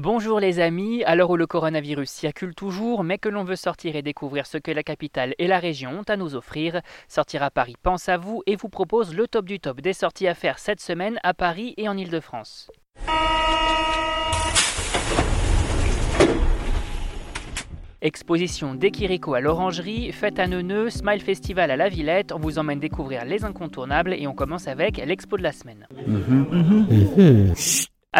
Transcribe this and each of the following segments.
Bonjour les amis, à l'heure où le coronavirus circule toujours, mais que l'on veut sortir et découvrir ce que la capitale et la région ont à nous offrir, Sortir à Paris pense à vous et vous propose le top du top des sorties à faire cette semaine à Paris et en Ile-de-France. Exposition d'Ekiriko à l'Orangerie, fête à Neuneu, Smile Festival à la Villette, on vous emmène découvrir les incontournables et on commence avec l'expo de la semaine.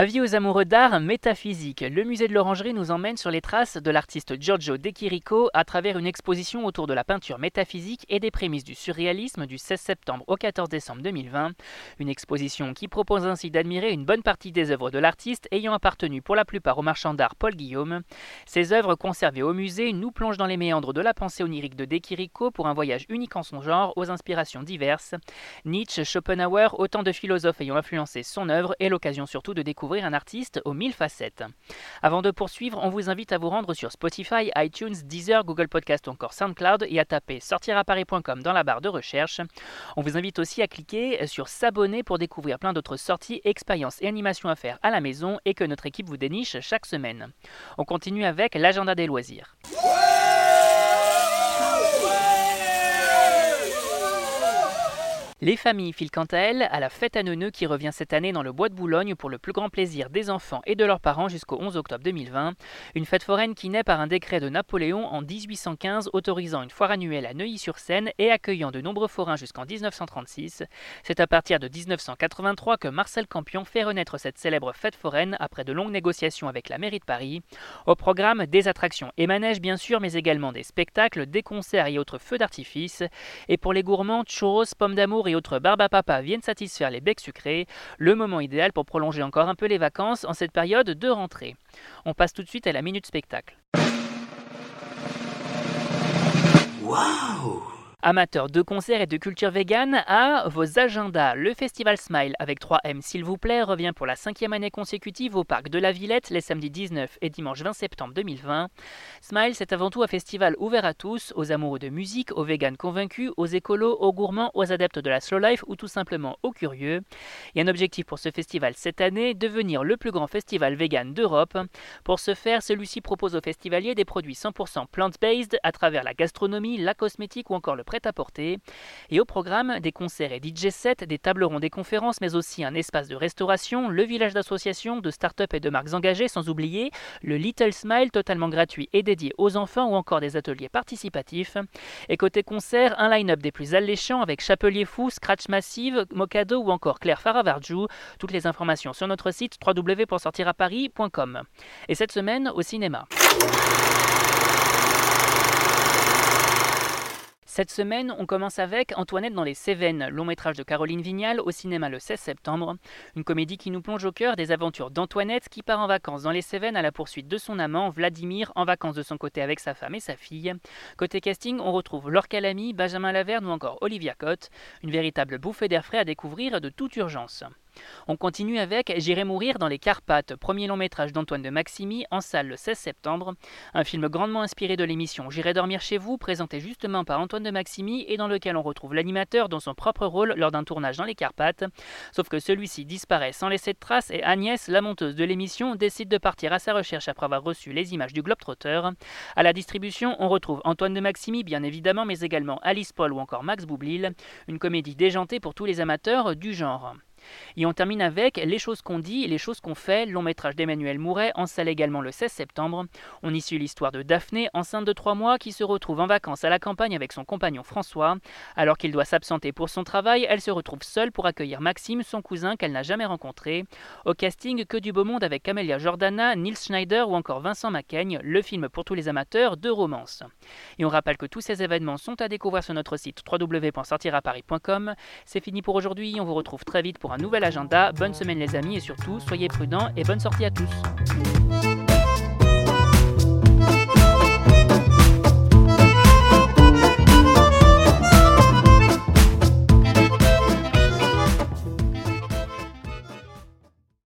Avis aux amoureux d'art métaphysique, le musée de l'Orangerie nous emmène sur les traces de l'artiste Giorgio De Chirico à travers une exposition autour de la peinture métaphysique et des prémices du surréalisme du 16 septembre au 14 décembre 2020. Une exposition qui propose ainsi d'admirer une bonne partie des œuvres de l'artiste ayant appartenu pour la plupart au marchand d'art Paul Guillaume. Ces œuvres conservées au musée nous plongent dans les méandres de la pensée onirique de De Chirico pour un voyage unique en son genre aux inspirations diverses. Nietzsche, Schopenhauer, autant de philosophes ayant influencé son œuvre et l'occasion surtout de découvrir un artiste aux mille facettes. Avant de poursuivre, on vous invite à vous rendre sur Spotify, iTunes, Deezer, Google Podcast ou encore SoundCloud et à taper sortiraparis.com dans la barre de recherche. On vous invite aussi à cliquer sur s'abonner pour découvrir plein d'autres sorties, expériences et animations à faire à la maison et que notre équipe vous déniche chaque semaine. On continue avec l'agenda des loisirs. Les familles filent quant à elles à la fête à Neuneu qui revient cette année dans le bois de Boulogne pour le plus grand plaisir des enfants et de leurs parents jusqu'au 11 octobre 2020. Une fête foraine qui naît par un décret de Napoléon en 1815 autorisant une foire annuelle à Neuilly-sur-Seine et accueillant de nombreux forains jusqu'en 1936. C'est à partir de 1983 que Marcel Campion fait renaître cette célèbre fête foraine après de longues négociations avec la mairie de Paris. Au programme, des attractions et manèges bien sûr, mais également des spectacles, des concerts et autres feux d'artifice. Et pour les gourmands, churros, pommes d'amour et autres barbes à papa viennent satisfaire les becs sucrés, le moment idéal pour prolonger encore un peu les vacances en cette période de rentrée. On passe tout de suite à la minute spectacle. Amateurs de concerts et de culture vegan, à vos agendas. Le festival Smile avec 3M s'il vous plaît revient pour la cinquième année consécutive au parc de la Villette les samedis 19 et dimanche 20 septembre 2020. Smile c'est avant tout un festival ouvert à tous, aux amoureux de musique, aux véganes convaincus, aux écolos, aux gourmands, aux adeptes de la slow life ou tout simplement aux curieux. Il y a un objectif pour ce festival cette année, devenir le plus grand festival vegan d'Europe. Pour ce faire, celui-ci propose aux festivaliers des produits 100% plant-based à travers la gastronomie, la cosmétique ou encore le prêt à porter. Et au programme, des concerts et DJ sets, des tables rondes des conférences, mais aussi un espace de restauration, le village d'associations, de start-up et de marques engagées, sans oublier le Little Smile totalement gratuit et dédié aux enfants ou encore des ateliers participatifs. Et côté concert, un line-up des plus alléchants avec Chapelier Fou, Scratch Massive, Mocado ou encore Claire Faravarjou. Toutes les informations sur notre site www.sortiraparis.com. Et cette semaine au cinéma. Cette semaine, on commence avec Antoinette dans les Cévennes, long métrage de Caroline Vignal au cinéma le 16 septembre. Une comédie qui nous plonge au cœur des aventures d'Antoinette qui part en vacances dans les Cévennes à la poursuite de son amant Vladimir, en vacances de son côté avec sa femme et sa fille. Côté casting, on retrouve Laure Calamy, Benjamin Laverne ou encore Olivia Cotte. Une véritable bouffée d'air frais à découvrir de toute urgence. On continue avec J'irai mourir dans les Carpates, premier long métrage d'Antoine de Maximi, en salle le 16 septembre. Un film grandement inspiré de l'émission J'irai dormir chez vous, présenté justement par Antoine de Maximi et dans lequel on retrouve l'animateur dans son propre rôle lors d'un tournage dans les Carpates. Sauf que celui-ci disparaît sans laisser de traces et Agnès, la monteuse de l'émission, décide de partir à sa recherche après avoir reçu les images du Globetrotter. À la distribution, on retrouve Antoine de Maximi, bien évidemment, mais également Alice Paul ou encore Max Boublil. Une comédie déjantée pour tous les amateurs du genre. Et on termine avec Les choses qu'on dit et les choses qu'on fait, long métrage d'Emmanuel Mouret, en salle également le 16 septembre. On y suit l'histoire de Daphné, enceinte de 3 mois, qui se retrouve en vacances à la campagne avec son compagnon François. Alors qu'il doit s'absenter pour son travail, elle se retrouve seule pour accueillir Maxime, son cousin qu'elle n'a jamais rencontré. Au casting, que du beau monde avec Camélia Jordana, Nils Schneider ou encore Vincent Macaigne, le film pour tous les amateurs de romance. Et on rappelle que tous ces événements sont à découvrir sur notre site www.sortiraparis.com. C'est fini pour aujourd'hui, on vous retrouve très vite pour nouvel agenda. Bonne semaine les amis et surtout soyez prudents et bonne sortie à tous.